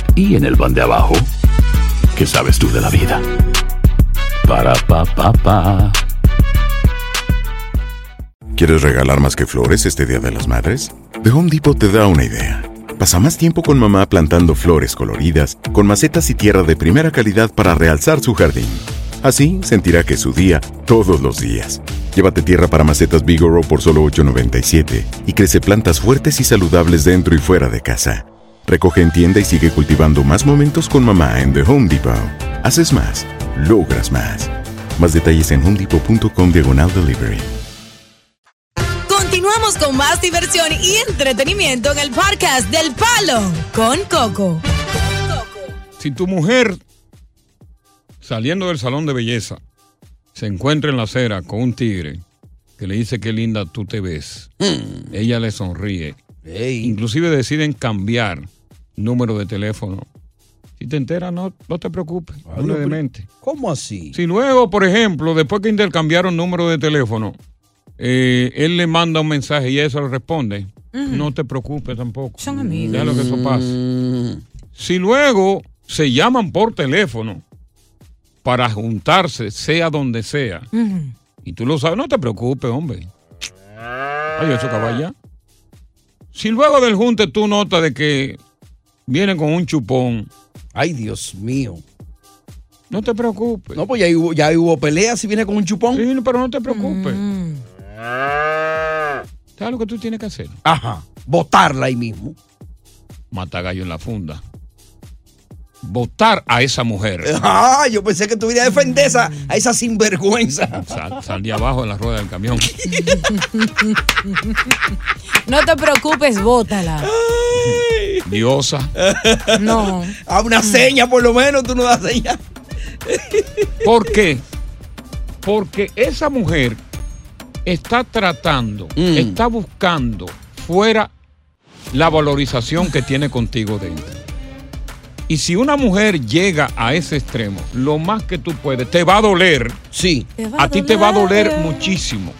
y en el pan de abajo, ¿qué sabes tú de la vida? Para, pa, pa, pa. ¿Quieres regalar más que flores este Día de las Madres? The Home Depot te da una idea. Pasa más tiempo con mamá plantando flores coloridas, con macetas y tierra de primera calidad para realzar su jardín. Así sentirá que es su día todos los días. Llévate tierra para macetas Bigoro por solo $8.97 y crece plantas fuertes y saludables dentro y fuera de casa. Recoge en tienda y sigue cultivando más momentos con mamá en The Home Depot. Haces más, logras más. Más detalles en homedepot.com diagonal delivery. Continuamos con más diversión y entretenimiento en el podcast del Palo con Coco. Si tu mujer, saliendo del salón de belleza, se encuentra en la acera con un tigre que le dice qué linda tú te ves, Mm. ella le sonríe. Inclusive deciden cambiar número de teléfono. Si te enteras, no, no te preocupes. no le demente. ¿Cómo así? Si luego, por ejemplo, después que intercambiaron número de teléfono, eh, él le manda un mensaje y ella se lo responde, no te preocupes tampoco. Son amigos. Deja lo que eso pase. Si luego se llaman por teléfono para juntarse, sea donde sea, y tú lo sabes, no te preocupes, hombre. Ay, eso vaya. Si luego del junte tú notas de que vienen con un chupón. Ay, Dios mío. No te preocupes. No, pues ya hubo, ya hubo pelea si viene con un chupón. Sí, pero no te preocupes. Mm. ¿Sabes lo que tú tienes que hacer? Ajá. Botarla ahí mismo. Mata gallo en la funda. Votar a esa mujer. Ah, yo pensé que tú ibas a defender esa, a esa sinvergüenza. Sal, sal de abajo en la rueda del camión. No te preocupes, bótala. Diosa. No. A una seña, por lo menos, tú no das seña. ¿Por qué? Porque esa mujer está tratando, Mm. está buscando fuera la valorización que tiene contigo dentro. Y si una mujer llega a ese extremo, lo más que tú puedes, te va a doler. Sí. A ti te va a doler muchísimo.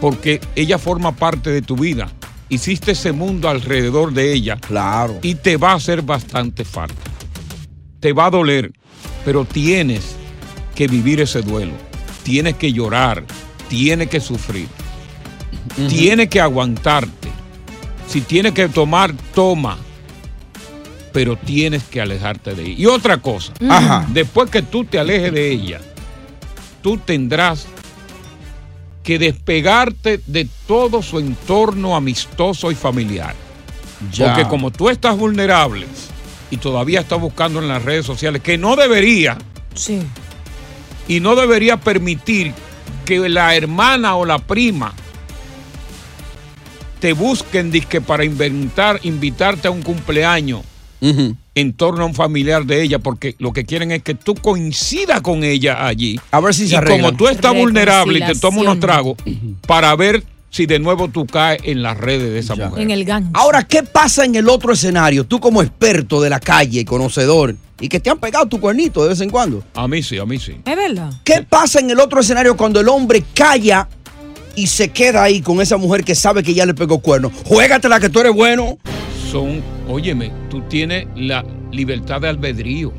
Porque ella forma parte de tu vida. Hiciste ese mundo alrededor de ella. Claro. Y te va a hacer bastante falta. Te va a doler. Pero tienes que vivir ese duelo. Tienes que llorar. Tienes que sufrir. Tienes que aguantarte. Si tienes que tomar, toma. Pero tienes que alejarte de ella. Y otra cosa. Ajá. Después que tú te alejes de ella, tú tendrás que despegarte de todo su entorno amistoso y familiar. Ya. Porque como tú estás vulnerable y todavía estás buscando en las redes sociales, que no debería, Sí. y no debería permitir que la hermana o la prima te busquen disque para inventar, invitarte a un cumpleaños en torno a un familiar de ella, porque lo que quieren es que tú coincidas con ella allí. A ver si se y como arreglan. tú estás vulnerable y te tomas unos tragos para ver si de nuevo tú caes en las redes de esa mujer. En el gancho. Ahora, ¿qué pasa en el otro escenario? Tú como experto de la calle y conocedor, y que te han pegado tu cuernito de vez en cuando. A mí sí, a mí sí. Es verdad. ¿Qué pasa en el otro escenario cuando el hombre calla y se queda ahí con esa mujer que sabe que ya le pegó cuerno? Juégatela que tú eres bueno. Son, óyeme, tú tienes la libertad de albedrío.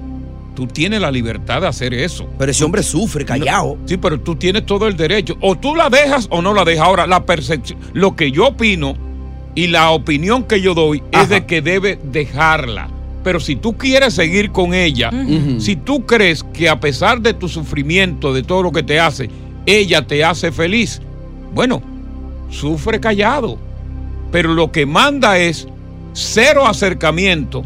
Tú tienes la libertad de hacer eso. Pero ese hombre sufre, callado. sí, pero tú tienes todo el derecho. O tú la dejas o no la dejas. Ahora, la percepción, lo que yo opino y la opinión que yo doy es de que debe dejarla. Pero si tú quieres seguir con ella, si tú crees que a pesar de tu sufrimiento, de todo lo que te hace, ella te hace feliz, bueno, sufre callado. Pero lo que manda es cero acercamiento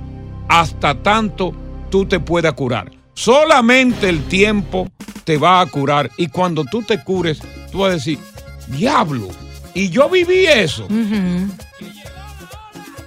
hasta tanto tú te puedas curar. Solamente el tiempo te va a curar. Y cuando tú te cures, tú vas a decir, diablo, y yo viví eso.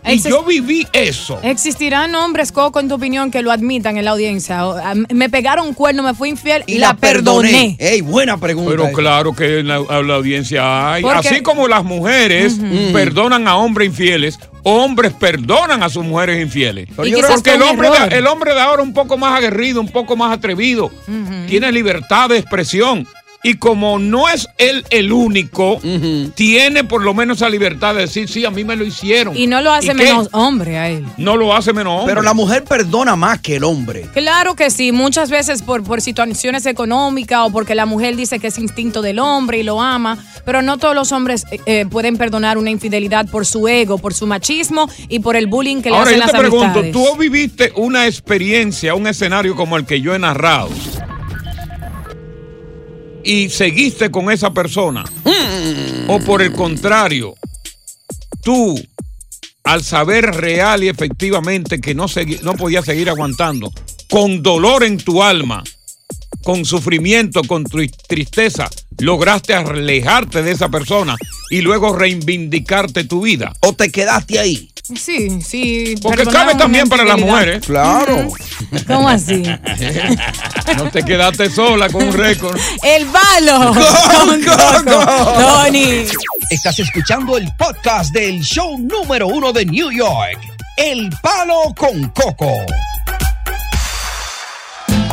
Y yo viví eso. ¿Existirán hombres, Coco, en tu opinión, que lo admitan en la audiencia? O, ah, Me pegaron un cuerno, me fui infiel y, la, perdoné. Ey, buena pregunta. Pero esa. claro que en la, en la audiencia hay. Porque- Así como las mujeres Ujú. perdonan a hombres infieles, hombres perdonan a sus mujeres infieles. Porque el hombre, de, el hombre de ahora es un poco más aguerrido, un poco más atrevido. Tiene libertad de expresión. Y como no es él el único, tiene por lo menos esa libertad de decir, sí, a mí me lo hicieron. Y no lo hace qué? menos hombre a él. No lo hace menos hombre. Pero la mujer perdona más que el hombre. Claro que sí, muchas veces por, por situaciones económicas o porque la mujer dice que es instinto del hombre y lo ama, pero no todos los hombres eh, eh, pueden perdonar una infidelidad por su ego, por su machismo y por el bullying que le Ahora hacen yo las te pregunto, amistades. ¿tú viviste una experiencia, un escenario como el que yo he narrado? ¿Y seguiste con esa persona? ¿O por el contrario, tú, al saber real y efectivamente que no, no podías seguir aguantando, con dolor en tu alma, con sufrimiento, con tri- tristeza, lograste alejarte de esa persona y luego reivindicarte tu vida? ¿O te quedaste ahí? Sí, sí. Porque cabe también para las mujeres. Claro. ¿Cómo así? No te quedaste sola con un récord. El balo. con Coco. Tony. Estás escuchando el podcast del show número uno de New York. El palo con coco.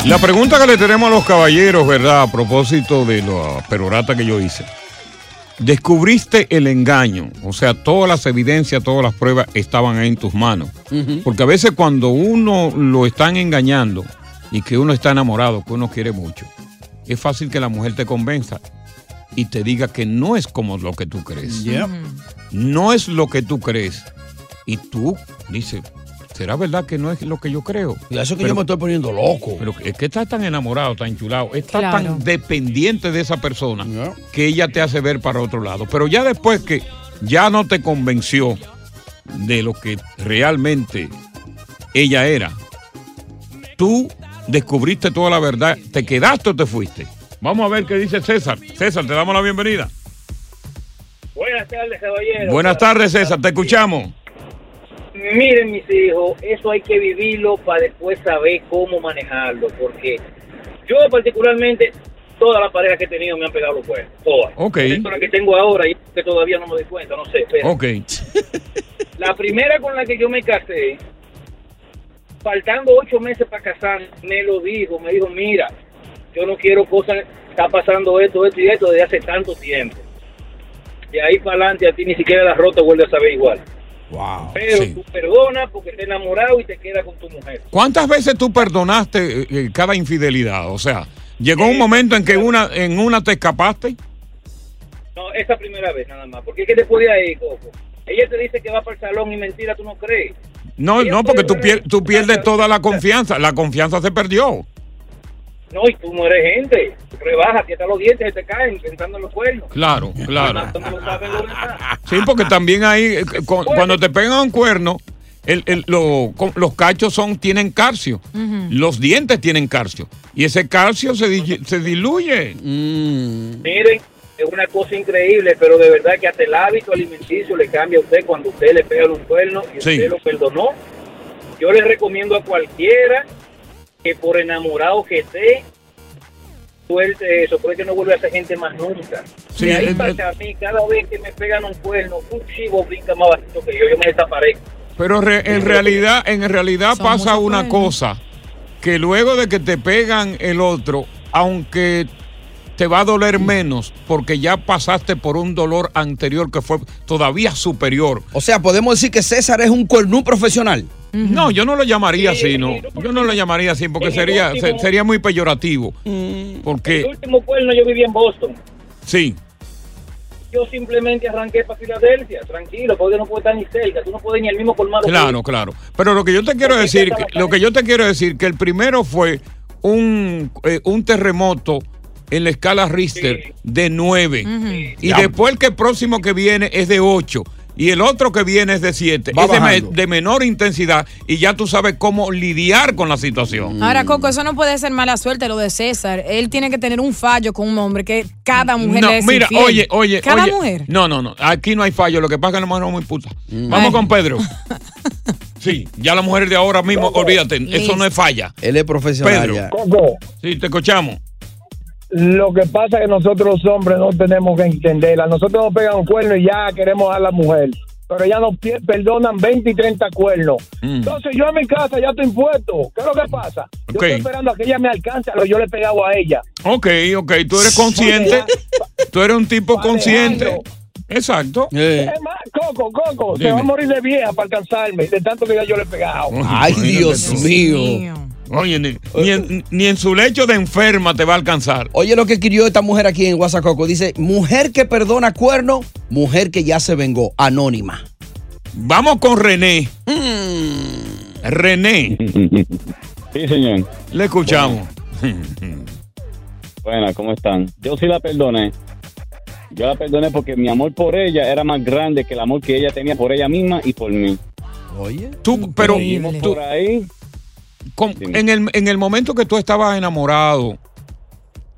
La pregunta que le tenemos a los caballeros, ¿verdad? A propósito de la perorata que yo hice. Descubriste el engaño, o sea, todas las evidencias, todas las pruebas estaban ahí en tus manos. Porque a veces cuando uno lo están engañando y que uno está enamorado, que uno quiere mucho, es fácil que la mujer te convenza y te diga que no es como lo que tú crees. No es lo que tú crees. Y tú dices, ¿será verdad que no es lo que yo creo? Y eso que yo me estoy poniendo loco. Pero es que estás tan enamorado, tan chulado, estás Claro. tan dependiente de esa persona que ella te hace ver para otro lado. Pero ya después que ya no te convenció de lo que realmente ella era, tú descubriste toda la verdad, ¿te quedaste o te fuiste? Vamos a ver qué dice César. César, te damos la bienvenida. Buenas tardes, caballero. Buenas tardes, César, te escuchamos. Miren, mis hijos, eso hay que vivirlo para después saber cómo manejarlo, porque yo particularmente, todas las parejas que he tenido me han pegado los cuernos, todas. Ok. Excepto la que tengo ahora y que todavía no me doy cuenta, no sé. Pero Ok. La primera con la que yo me casé, faltando ocho meses para casar, me lo dijo, me dijo, mira, yo no quiero cosas, está pasando esto, esto y esto desde hace tanto tiempo. De ahí para adelante a ti ni siquiera la rota vuelve a saber igual. Wow. Pero tú perdonas porque te enamorado y te quedas con tu mujer. ¿Cuántas veces tú perdonaste eh, eh, cada infidelidad? O sea, llegó un momento en que una, en una te escapaste. No, esa primera vez nada más. Porque es que después de ahí, Coco, ella te dice que va para el salón y mentira, tú no crees. No, Ella no, porque tú, pier- tú pierdes toda la confianza. La confianza se perdió. No, y tú no eres gente. Rebaja, que hasta los dientes se te caen pensando en los cuernos. Claro, claro. Sí, porque también ahí, eh, cu- cuando te pegan un cuerno, el- el- lo- los cachos son, tienen calcio. Los dientes tienen calcio. Y ese calcio se, di- se diluye. Miren, es una cosa increíble, pero de verdad que hasta el hábito alimenticio le cambia a usted cuando usted le pega un cuerno y Sí. usted lo perdonó. Yo le recomiendo a cualquiera que por enamorado que esté, suelte eso, porque no vuelve a ser gente más nunca. Sí, de ahí eh, para eh. que a mí, cada vez que me pegan un cuerno, un chivo brinca más bajito que yo, yo me desaparezco. Pero re- en realidad, en realidad Son pasa una cosa, que luego de que te pegan el otro, aunque te va a doler menos porque ya pasaste por un dolor anterior que fue todavía superior. O sea, podemos decir que César es un cuernú profesional. No, yo no lo llamaría así, ¿no? Yo no lo llamaría así porque el sería, último- se- sería muy peyorativo. El Porque, último cuerno yo viví en Boston. sí, Yo simplemente arranqué para Filadelfia, tranquilo, porque no puedo estar ni cerca, tú no puedes ni al mismo colmado. que claro, claro. Pero lo que yo te quiero Porque decir, que- lo que yo te quiero decir, que el primero fue un, eh, un terremoto en la escala Richter de 9. Y Ya. después el que próximo que viene es de 8. Y el otro que viene es de 7. Va Es de, me- bajando. de menor intensidad y ya tú sabes cómo lidiar con la situación. Ahora, Coco, eso no puede ser mala suerte lo de César. Él tiene que tener un fallo con un hombre que cada mujer No, le es mira, infiel. oye, oye, Cada oye. mujer. No, no, no. Aquí no hay fallo. Lo que pasa es que la mujer no es muy puta. Mm. Vamos Ay. con Pedro. Sí, ya la mujer de ahora mismo, olvídate, eso no es falla. Él es profesional Pedro. ya. Coco, Sí, te escuchamos. Lo que pasa es que nosotros los hombres no tenemos que entenderla. Nosotros nos pegan un cuerno y ya queremos a la mujer. Pero ya nos perdonan 20 y 30 cuernos. Mm. Entonces yo en mi casa ya estoy impuesto. ¿Qué es lo que pasa? Yo estoy esperando a que ella me alcance a lo que yo le he pegado a ella. Ok, ok, tú eres consciente. Tú eres un tipo consciente. Exacto. Es más, Coco, Coco, se Dime. va a morir de vieja para alcanzarme de tanto que ya yo le he pegado. Ay, Dios mío. Oye, ni, ni en, ni en su lecho de enferma te va a alcanzar. Oye lo que escribió esta mujer aquí en WhatsApp Coco. Dice, mujer que perdona cuerno, mujer que ya se vengó, anónima. Vamos con René. René, Sí, señor. le escuchamos. Buenas, ¿cómo están? Yo sí la perdoné. Yo la perdoné porque mi amor por ella era más grande que el amor que ella tenía por ella misma y por mí. Oye. Tú, pero tú- por ahí. Con- en, el, en el momento que tú estabas enamorado,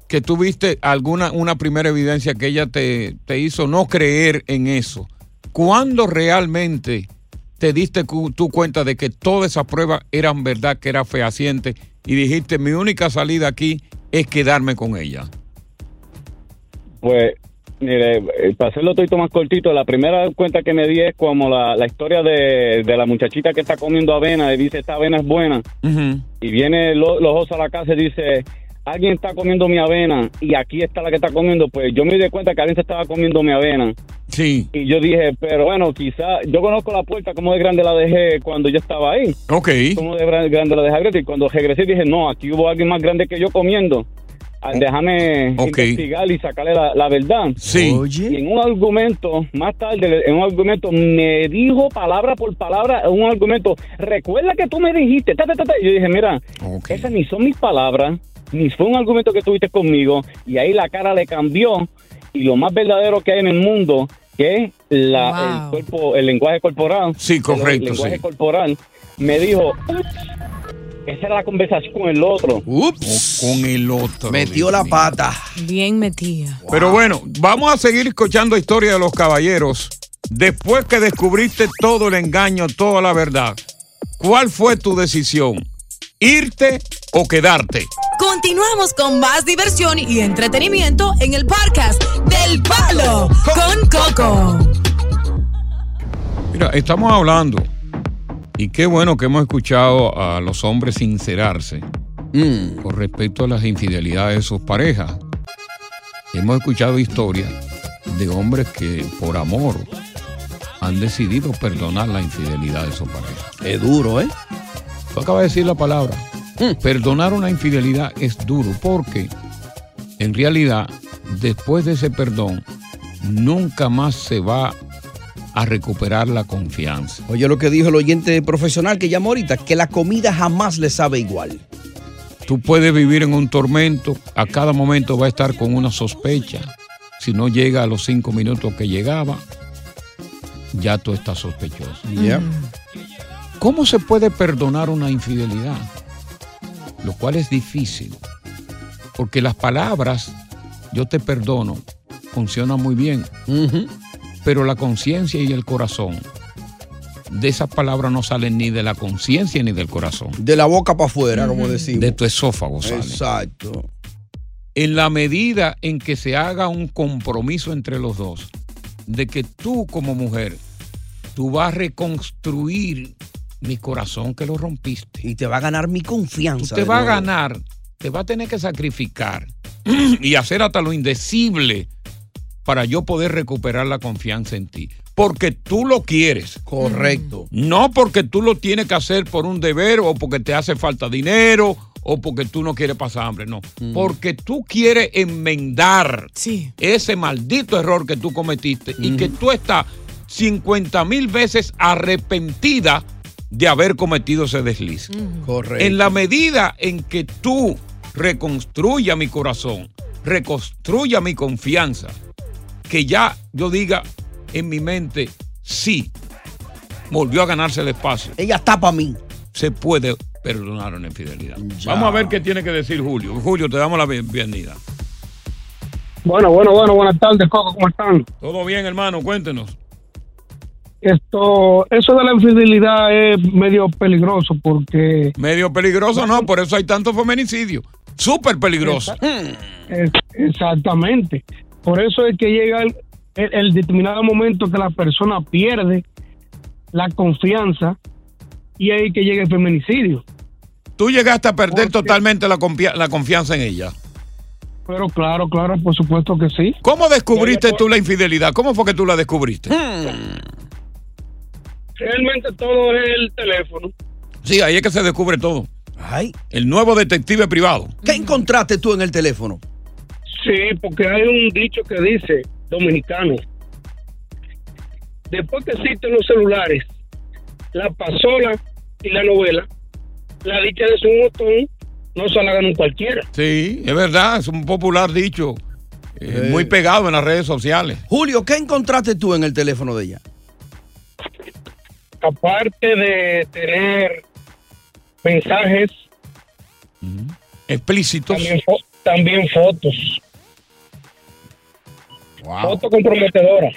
que tuviste alguna una primera evidencia que ella te, te hizo no creer en eso, ¿cuándo realmente te diste tú cuenta de que todas esas pruebas eran verdad, que era fehaciente y dijiste mi única salida aquí es quedarme con ella? Pues, mire, eh, para hacerlo todo más cortito, la primera cuenta que me di es como la, la historia de, de la muchachita que está comiendo avena y dice, esta avena es buena. Y viene lo- los osos a la casa y dice, alguien está comiendo mi avena y aquí está la que está comiendo. Pues yo me di cuenta que alguien se estaba comiendo mi avena. Sí. Y yo dije, pero bueno, quizá, yo conozco la puerta como de grande la dejé cuando yo estaba ahí. Ok. Como de gra- grande la dejé abierta y cuando regresé dije, no, aquí hubo alguien más grande que yo comiendo. Ah, Déjame Ok. investigar y sacarle la, la verdad. Sí. Y en un argumento, más tarde, en un argumento, me dijo palabra por palabra, en un argumento, recuerda que tú me dijiste, ta, ta, ta, ta". Y yo dije, mira, esas ni son mis palabras, ni fue un argumento que tuviste conmigo, y ahí la cara le cambió, y lo más verdadero que hay en el mundo, que es la, el cuerpo, el lenguaje corporal. Sí, correcto, El lenguaje sí. corporal, me dijo, "Ups, esa era la conversación con el otro. Ups. Con el otro. Metió la pata. Bien metida. Pero bueno, vamos a seguir escuchando historia de los caballeros. Después que descubriste todo el engaño, toda la verdad, ¿cuál fue tu decisión? ¿Irte o quedarte? Continuamos con más diversión y entretenimiento en el podcast del Palo con Coco. Mira, estamos hablando, y qué bueno que hemos escuchado a los hombres sincerarse con respecto a las infidelidades de sus parejas. Hemos escuchado historias de hombres que por amor han decidido perdonar la infidelidad de su pareja. Es duro, ¿eh? Tú acabas de decir la palabra. Perdonar una infidelidad es duro porque en realidad después de ese perdón nunca más se va a recuperar la confianza. Oye lo que dijo el oyente profesional que llamó ahorita, que la comida jamás le sabe igual. Tú puedes vivir en un tormento, a cada momento va a estar con una sospecha. Si no llega a los cinco minutos que llegaba, ya tú estás sospechoso. Ya. ¿Cómo se puede perdonar una infidelidad? Lo cual es difícil, porque las palabras, yo te perdono, funcionan muy bien, pero la conciencia y el corazón, de esas palabras no salen ni de la conciencia ni del corazón. De la boca para afuera, como decimos. De tu esófago sale. Exacto. En la medida en que se haga un compromiso entre los dos, de que tú como mujer, tú vas a reconstruir mi corazón que lo rompiste. Y te va a ganar mi confianza. Tú te vas a ganar, te va a tener que sacrificar y hacer hasta lo indecible para yo poder recuperar la confianza en ti. Porque tú lo quieres. Correcto. No porque tú lo tienes que hacer por un deber o porque te hace falta dinero o porque tú no quieres pasar hambre, no. Porque tú quieres enmendar ese maldito error que tú cometiste y que tú estás 50 mil veces arrepentida de haber cometido ese desliz. Correcto. En la medida en que tú reconstruya mi corazón, reconstruya mi confianza, que ya yo diga en mi mente, sí, volvió a ganarse el espacio. Ella está para mí. Se puede perdonar una infidelidad. Ya. Vamos a ver qué tiene que decir Julio. Julio, te damos la bienvenida. Bueno, bueno, bueno, buenas tardes, Coco, ¿cómo están? Todo bien, hermano, cuéntenos. Esto, eso de la infidelidad es medio peligroso porque Medio peligroso, no, por eso hay tanto feminicidio. Súper peligroso. es- exactamente. Por eso es que llega el, el- el determinado momento que la persona pierde la confianza y ahí que llega el feminicidio. Tú llegaste a perder totalmente la, confia- la confianza en ella. Pero claro, claro, por supuesto que sí. ¿Cómo descubriste tú la infidelidad? ¿Cómo fue que tú la descubriste? Realmente todo es el teléfono. Sí, ahí es que se descubre todo. Ay. El nuevo detective privado. ¿Qué encontraste tú en el teléfono? Sí, porque hay un dicho que dice, dominicano, después que existen los celulares, la pasola y la novela, la dicha de su botón no se la un cualquiera. Sí, es verdad, es un popular dicho. eh, Eh. Muy pegado en las redes sociales. Julio, ¿qué encontraste tú en el teléfono de ella? Aparte de tener mensajes, Explícitos. también, fo- también fotos. Fotos comprometedoras.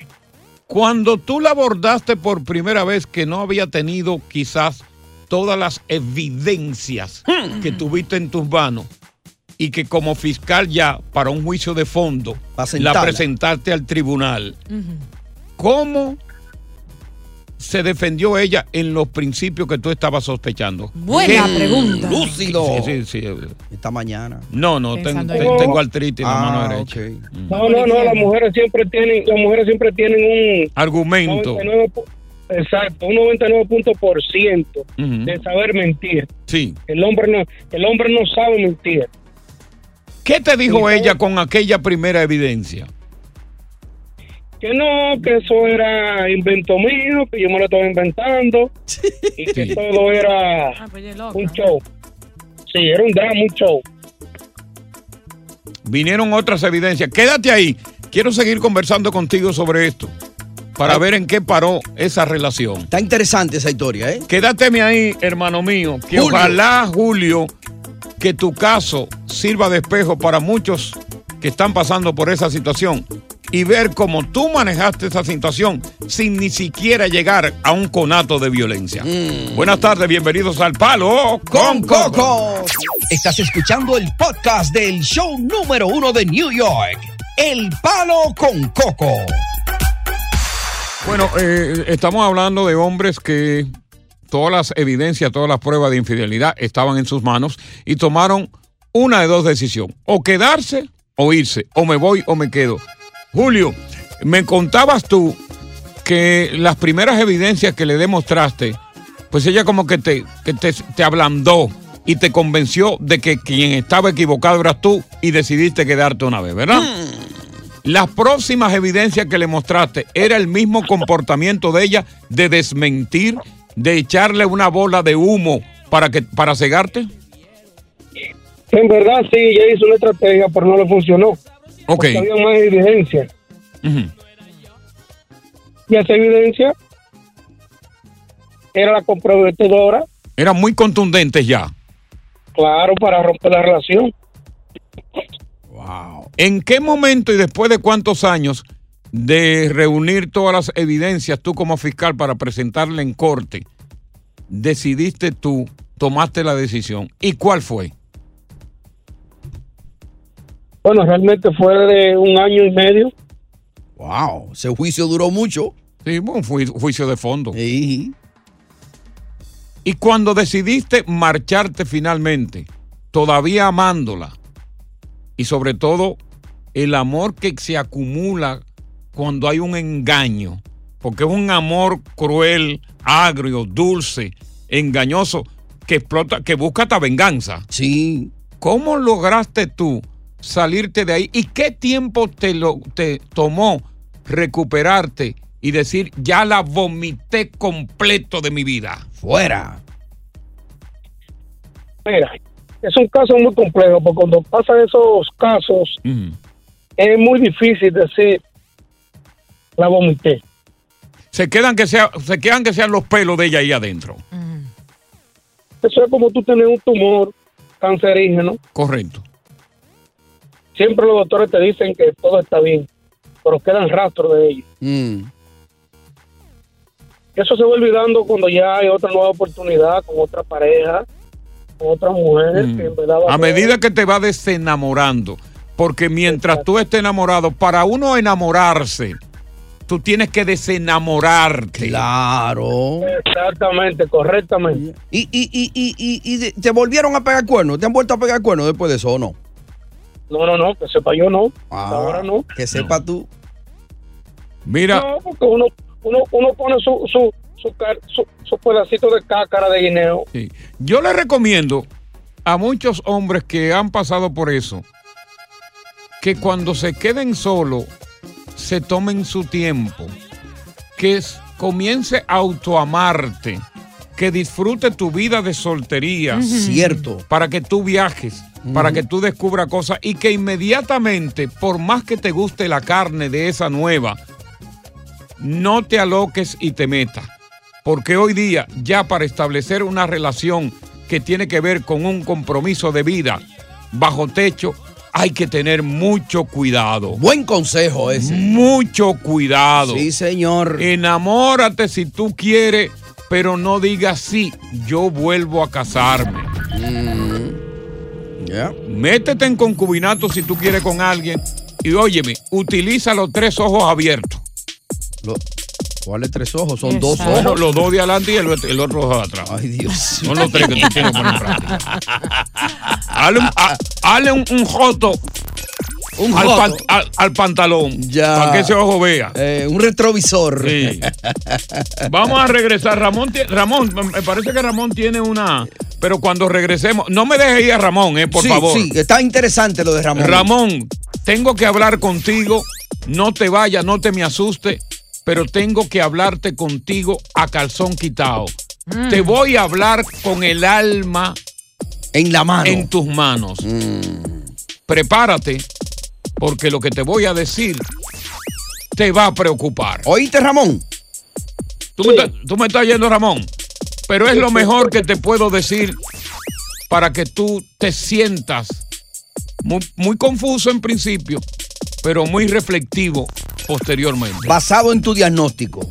Cuando tú la abordaste por primera vez que no había tenido quizás todas las evidencias que tuviste en tus manos y que como fiscal ya para un juicio de fondo la presentaste al tribunal, ¿cómo se defendió ella en los principios que tú estabas sospechando? Buena ¿Qué- pregunta. Lúcido. Sí, sí, sí. Esta mañana. No, no, ten- ten- en- tengo artritis en la Ah, mano derecha. No, no, no, las mujeres siempre tienen, las mujeres siempre tienen un Argumento. 99 pu- exacto, un 99 punto por ciento de saber mentir. Sí. El hombre no, el hombre no sabe mentir. ¿Qué te dijo ella con aquella primera evidencia? Que no, que eso era invento mío, que yo me lo estaba inventando y que todo era un show. Sí, era un drama, un show. Vinieron otras evidencias. Quédate ahí. Quiero seguir conversando contigo sobre esto para ver en qué paró esa relación. Está interesante esa historia, ¿eh? Quédateme ahí, hermano mío, que Julio. ojalá, Julio, que tu caso sirva de espejo para muchos que están pasando por esa situación y ver cómo tú manejaste esa situación sin ni siquiera llegar a un conato de violencia. Buenas tardes, bienvenidos al Palo con Coco. Estás escuchando el podcast del show número uno de New York, El Palo con Coco. Bueno, eh, estamos hablando de hombres que todas las evidencias, todas las pruebas de infidelidad estaban en sus manos y tomaron una de dos decisiones, o quedarse o irse, o me voy o me quedo. Julio, me contabas tú que las primeras evidencias que le demostraste, pues ella como que te, que te, te ablandó y te convenció de que quien estaba equivocado eras tú y decidiste quedarte una vez, ¿verdad? Las próximas evidencias que le mostraste, ¿era el mismo comportamiento de ella de desmentir, de echarle una bola de humo para, que, para cegarte? En verdad, sí, ella hizo una estrategia, pero no le funcionó. Ok. Había más evidencia. Y esa evidencia era la comprometedora, Eran muy contundentes ya. claro, para romper la relación. ¿En qué momento y después de cuántos años de reunir todas las evidencias tú como fiscal para presentarle en corte, decidiste tú, tomaste la decisión? ¿Y cuál fue? Bueno, realmente fue de un año y medio. Wow, ese juicio duró mucho. Sí, un juicio de fondo. Y cuando decidiste marcharte finalmente, todavía amándola, y sobre todo el amor que se acumula cuando hay un engaño, porque es un amor cruel, agrio, dulce, engañoso, que explota, que busca hasta venganza. Sí. ¿Cómo lograste tú salirte de ahí? ¿Y qué tiempo te, lo, te tomó recuperarte y decir, ya la vomité completo de mi vida? Fuera. Mira, es un caso muy complejo, porque cuando pasan esos casos, es muy difícil decir la vomité. Se quedan que sea, se quedan que sean los pelos de ella ahí adentro. Eso es como tú tener un tumor cancerígeno. Correcto. Siempre los doctores te dicen que todo está bien, pero quedan rastros de ello. Mm. Eso se va olvidando cuando ya hay otra nueva oportunidad con otra pareja, con otra mujer que en verdad va Mm. A medida que te va desenamorando, porque mientras tú estés enamorado, para uno enamorarse, tú tienes que desenamorarte. Claro. Exactamente, correctamente. ¿Y, y, y, y, y, y te volvieron a pegar cuernos? ¿Te han vuelto a pegar cuernos después de eso o no? No, no, no, que sepa yo no. Ah, Ahora no. Que sepa tú. Mira. No, porque uno, uno, uno pone su, su, su, su, su pedacito de cácara de guineo. Sí. Yo le recomiendo a muchos hombres que han pasado por eso que cuando se queden solos se tomen su tiempo, que es- comience a autoamarte, que disfrute tu vida de soltería. Cierto. Para que tú viajes, para que tú descubras cosas y que inmediatamente, por más que te guste la carne de esa nueva, no te aloques y te metas. Porque hoy día, ya para establecer una relación que tiene que ver con un compromiso de vida bajo techo, hay que tener mucho cuidado. Buen consejo ese. Mucho cuidado. Sí, señor. Enamórate si tú quieres, pero no digas sí, yo vuelvo a casarme. Métete en concubinato si tú quieres con alguien y óyeme, utiliza los tres ojos abiertos. ¿Cuáles tres ojos? Son dos Bueno, ojos. los dos de adelante y el, el otro ojo de atrás. Ay, Dios. Son los tres que tú tienes que poner en práctica. Hazle un, joto. Un al, joto. pan- al- al pantalón. Ya. Para que ese ojo vea. Eh, un retrovisor. Sí. Vamos a regresar. Ramón, Ramón, me parece que Ramón tiene una. Pero cuando regresemos, no me dejes ir a Ramón, eh, por sí, favor. Sí, está interesante lo de Ramón. Ramón, tengo que hablar contigo. No te vayas, no te me asuste, pero tengo que hablarte contigo a calzón quitado. Mm. Te voy a hablar con el alma en la mano. En tus manos. Mm. Prepárate, porque lo que te voy a decir te va a preocupar. ¿Oíste, Ramón? Tú, me, estás- tú me estás yendo, Ramón. Pero es lo mejor que te puedo decir para que tú te sientas muy, muy confuso en principio, pero muy reflectivo posteriormente. Basado en tu diagnóstico.